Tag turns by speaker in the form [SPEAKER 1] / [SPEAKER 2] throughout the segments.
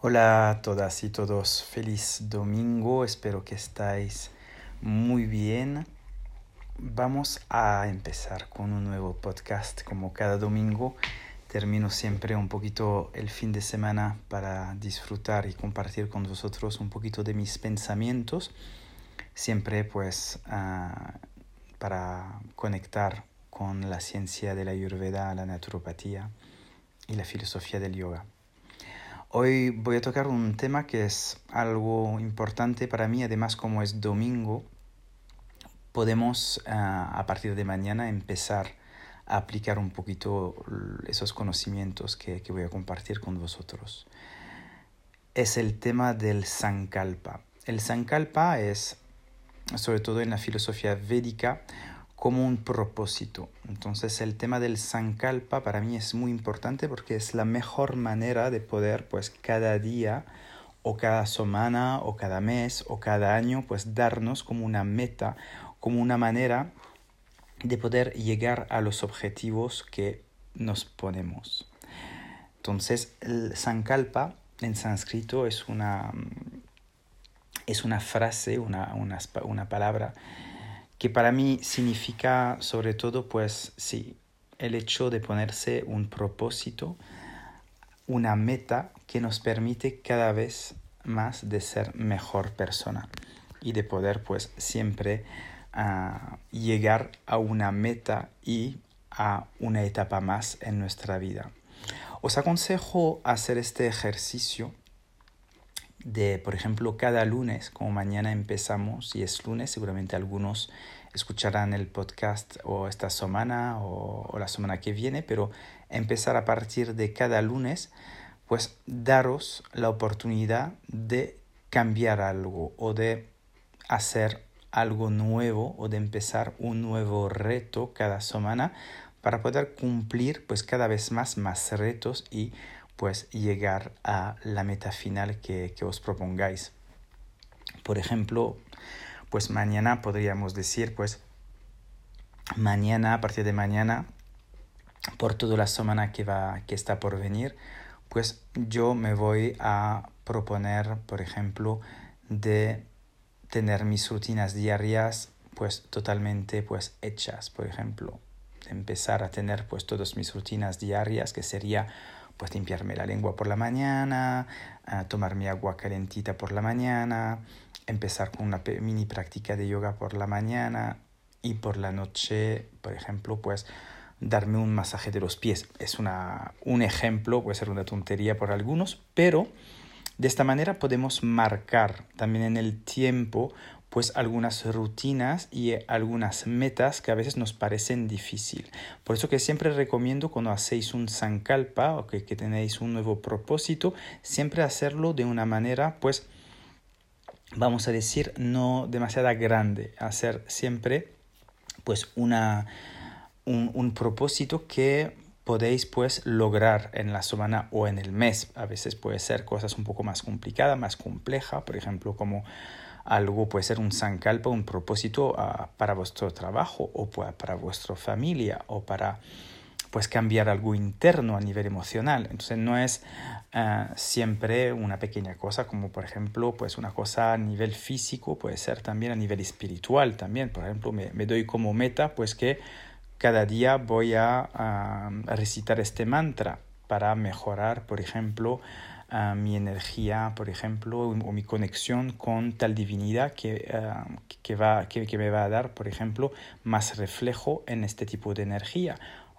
[SPEAKER 1] Hola a todas y todos, feliz domingo, espero que estáis muy bien. Vamos a empezar con un nuevo podcast como cada domingo. Termino siempre un poquito el fin de semana para disfrutar y compartir con vosotros un poquito de mis pensamientos. Siempre pues ah, para conectar con la ciencia de la ayurveda, la naturopatía y la filosofía del yoga. Hoy voy a tocar un tema que es algo importante para mí, además como es domingo, podemos ah, a partir de mañana empezar a aplicar un poquito esos conocimientos que, que voy a compartir con vosotros. Es el tema del Sankalpa. El Sankalpa es, sobre todo en la filosofía védica, como un propósito. Entonces el tema del sankalpa para mí es muy importante porque es la mejor manera de poder pues cada día o cada semana o cada mes o cada año pues darnos como una meta, como una manera de poder llegar a los objetivos que nos ponemos. Entonces el sankalpa en sánscrito es una, es una frase, una, una, una palabra que para mí significa sobre todo, pues sí, el hecho de ponerse un propósito, una meta que nos permite cada vez más de ser mejor persona y de poder pues siempre ah, llegar a una meta y a una etapa más en nuestra vida. Os aconsejo hacer este ejercicio de, por ejemplo, cada lunes, como mañana empezamos, y es lunes, seguramente algunos escucharán el podcast o esta semana o, la semana que viene, pero empezar a partir de cada lunes, pues daros la oportunidad de cambiar algo o de hacer algo nuevo o de empezar un nuevo reto cada semana para poder cumplir pues cada vez más más retos y pues llegar a la meta final que, que os propongáis. Por ejemplo, pues mañana podríamos decir, pues mañana, a partir de mañana, por toda la semana que, va, que está por venir, pues yo me voy a proponer, por ejemplo, de tener mis rutinas diarias pues totalmente pues hechas, por ejemplo, empezar a tener pues todas mis rutinas diarias que sería pues limpiarme la lengua por la mañana, tomar mi agua calentita por la mañana, empezar con una mini práctica de yoga por la mañana y por la noche, por ejemplo, pues darme un masaje de los pies. Es una, un ejemplo, puede ser una tontería por algunos, pero de esta manera podemos marcar también en el tiempo pues algunas rutinas y algunas metas que a veces nos parecen difícil. Por eso que siempre recomiendo cuando hacéis un sankalpa o que, que tenéis un nuevo propósito, siempre hacerlo de una manera pues vamos a decir no demasiado grande, hacer siempre pues una, un, un propósito que podéis pues lograr en la semana o en el mes. A veces puede ser cosas un poco más complicadas, más complejas, por ejemplo como algo puede ser un sankalpa, un propósito ah, para vuestro trabajo o para vuestra familia o para pues cambiar algo interno a nivel emocional. Entonces no es ah, siempre una pequeña cosa como por ejemplo pues una cosa a nivel físico, puede ser también a nivel espiritual también. Por ejemplo me, me doy como meta pues que cada día voy a, recitar este mantra para mejorar por ejemplo mi energía, por ejemplo, o mi conexión con tal divinidad que, que, va, que, que me va a dar, por ejemplo, más reflejo en este tipo de energía.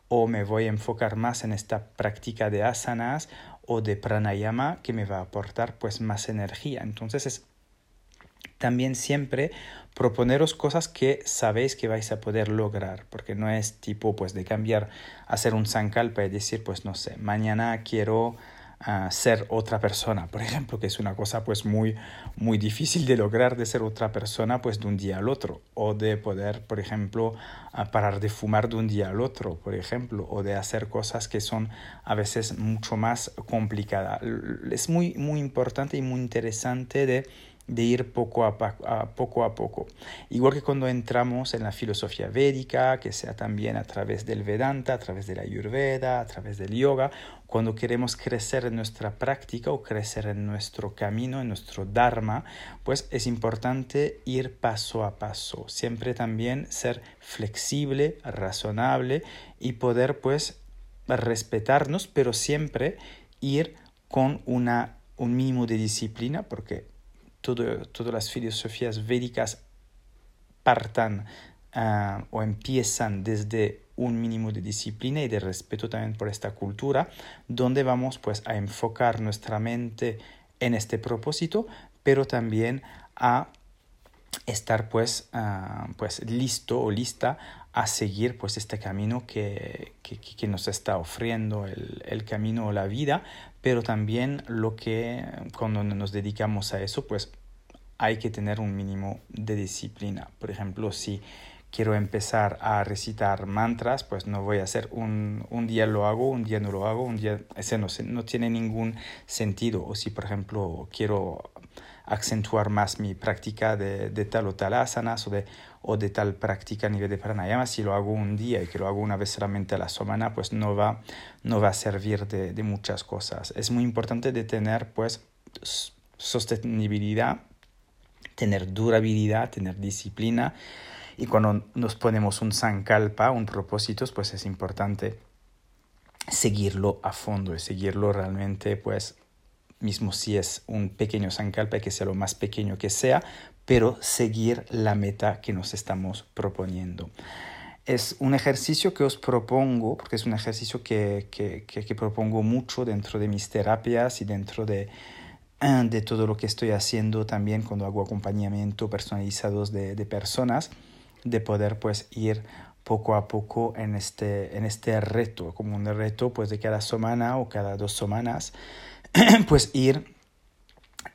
[SPEAKER 1] O me voy a enfocar más en esta práctica de asanas o de pranayama que me va a aportar pues más energía. Entonces es también siempre proponeros cosas que sabéis que vais a poder lograr, porque no es tipo pues de cambiar, hacer un sankalpa y decir pues no sé, mañana quiero a ser otra persona, por ejemplo, que es una cosa pues muy, muy difícil de lograr de ser otra persona pues de un día al otro, o de poder, por ejemplo, parar de fumar de un día al otro, por ejemplo, o de hacer cosas que son a veces mucho más complicadas. Es muy, muy importante y muy interesante de de ir poco a, poco a poco. Igual que cuando entramos en la filosofía védica, que sea también a través del Vedanta, a través de la Ayurveda, a través del yoga, cuando queremos crecer en nuestra práctica o crecer en nuestro camino, en nuestro Dharma, pues es importante ir paso a paso, siempre también ser flexible, razonable y poder pues respetarnos, pero siempre ir con una, un mínimo de disciplina, porque todas las filosofías védicas partan ah, o empiezan desde un mínimo de disciplina y de respeto también por esta cultura, donde vamos pues a enfocar nuestra mente en este propósito, pero también a estar pues, ah, pues listo o lista a seguir pues este camino que, que, nos está ofreciendo el, el, camino o la vida, pero también lo que cuando nos dedicamos a eso pues hay que tener un mínimo de disciplina. Por ejemplo, si quiero empezar a recitar mantras, pues no voy a hacer un, un día lo hago, un día no lo hago, un día ese no, no tiene ningún sentido. O si, por ejemplo, quiero acentuar más mi práctica de, de, tal o tal asanas o de, o de tal práctica a nivel de pranayama, si lo hago un día y que lo hago una vez solamente a la semana, pues no va, no va a servir de, de muchas cosas. Es muy importante de tener pues sostenibilidad tener durabilidad, tener disciplina. Y cuando nos ponemos un sankalpa, un propósito, pues es importante seguirlo a fondo y seguirlo realmente, pues, mismo si es un pequeño sankalpa, que sea lo más pequeño que sea, pero seguir la meta que nos estamos proponiendo. Es un ejercicio que os propongo, porque es un ejercicio que, que, que propongo mucho dentro de mis terapias y dentro de, de todo lo que estoy haciendo también cuando hago acompañamiento personalizados de, de, personas, de poder pues ir poco a poco en este, en este reto, como un reto pues de cada semana o cada dos semanas, pues ir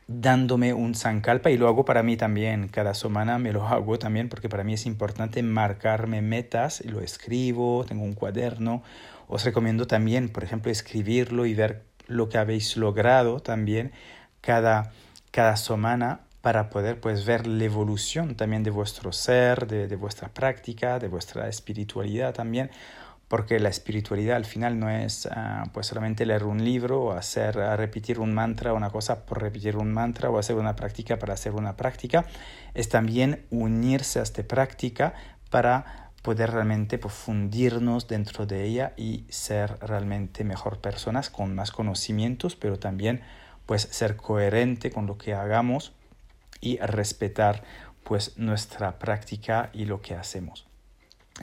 [SPEAKER 1] dándome un sankalpa y lo hago para mí también, cada semana me lo hago también porque para mí es importante marcarme metas, y lo escribo, tengo un cuaderno, os recomiendo también, por ejemplo, escribirlo y ver lo que habéis logrado también cada, cada semana para poder pues ver la evolución también de vuestro ser, de, de, vuestra práctica, de vuestra espiritualidad también, porque la espiritualidad al final no es uh, pues solamente leer un libro o hacer uh, repetir un mantra, una cosa por repetir un mantra o hacer una práctica para hacer una práctica, es también unirse a esta práctica para poder realmente fundirnos dentro de ella y ser realmente mejor personas con más conocimientos, pero también pues ser coherente con lo que hagamos y respetar pues nuestra práctica y lo que hacemos.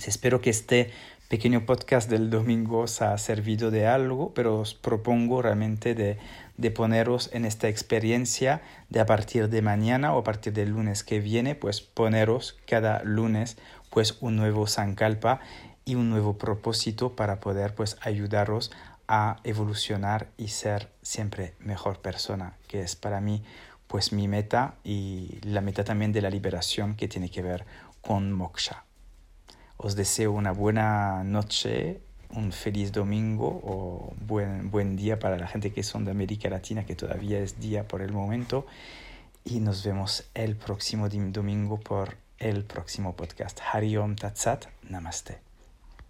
[SPEAKER 1] Espero que este pequeño podcast del domingo os ha servido de algo, pero os propongo realmente de, de poneros en esta experiencia de a partir de mañana o a partir del lunes que viene, pues poneros cada lunes pues un nuevo Sankalpa y un nuevo propósito para poder pues ayudaros a evolucionar y ser siempre mejor persona, que es para mí pues mi meta y la meta también de la liberación que tiene que ver con moksha. Os deseo una buena noche, un feliz domingo o buen, buen día para la gente que son de América Latina, que todavía es día por el momento. Y nos vemos el próximo domingo por el próximo podcast. Hariom Tatsat, Namaste.